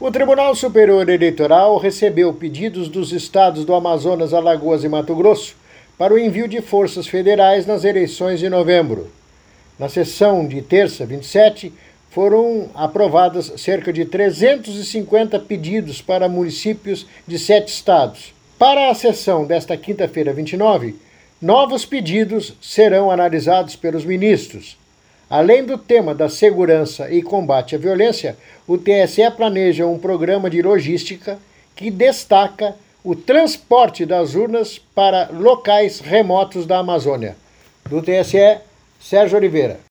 O Tribunal Superior Eleitoral recebeu pedidos dos estados do Amazonas, Alagoas e Mato Grosso para o envio de forças federais nas eleições de novembro. Na sessão de terça, 27, foram aprovadas cerca de 350 pedidos para municípios de sete estados. Para a sessão desta quinta-feira, 29, novos pedidos serão analisados pelos ministros. Além do tema da segurança e combate à violência, o TSE planeja um programa de logística que destaca o transporte das urnas para locais remotos da Amazônia. Do TSE, Sérgio Oliveira.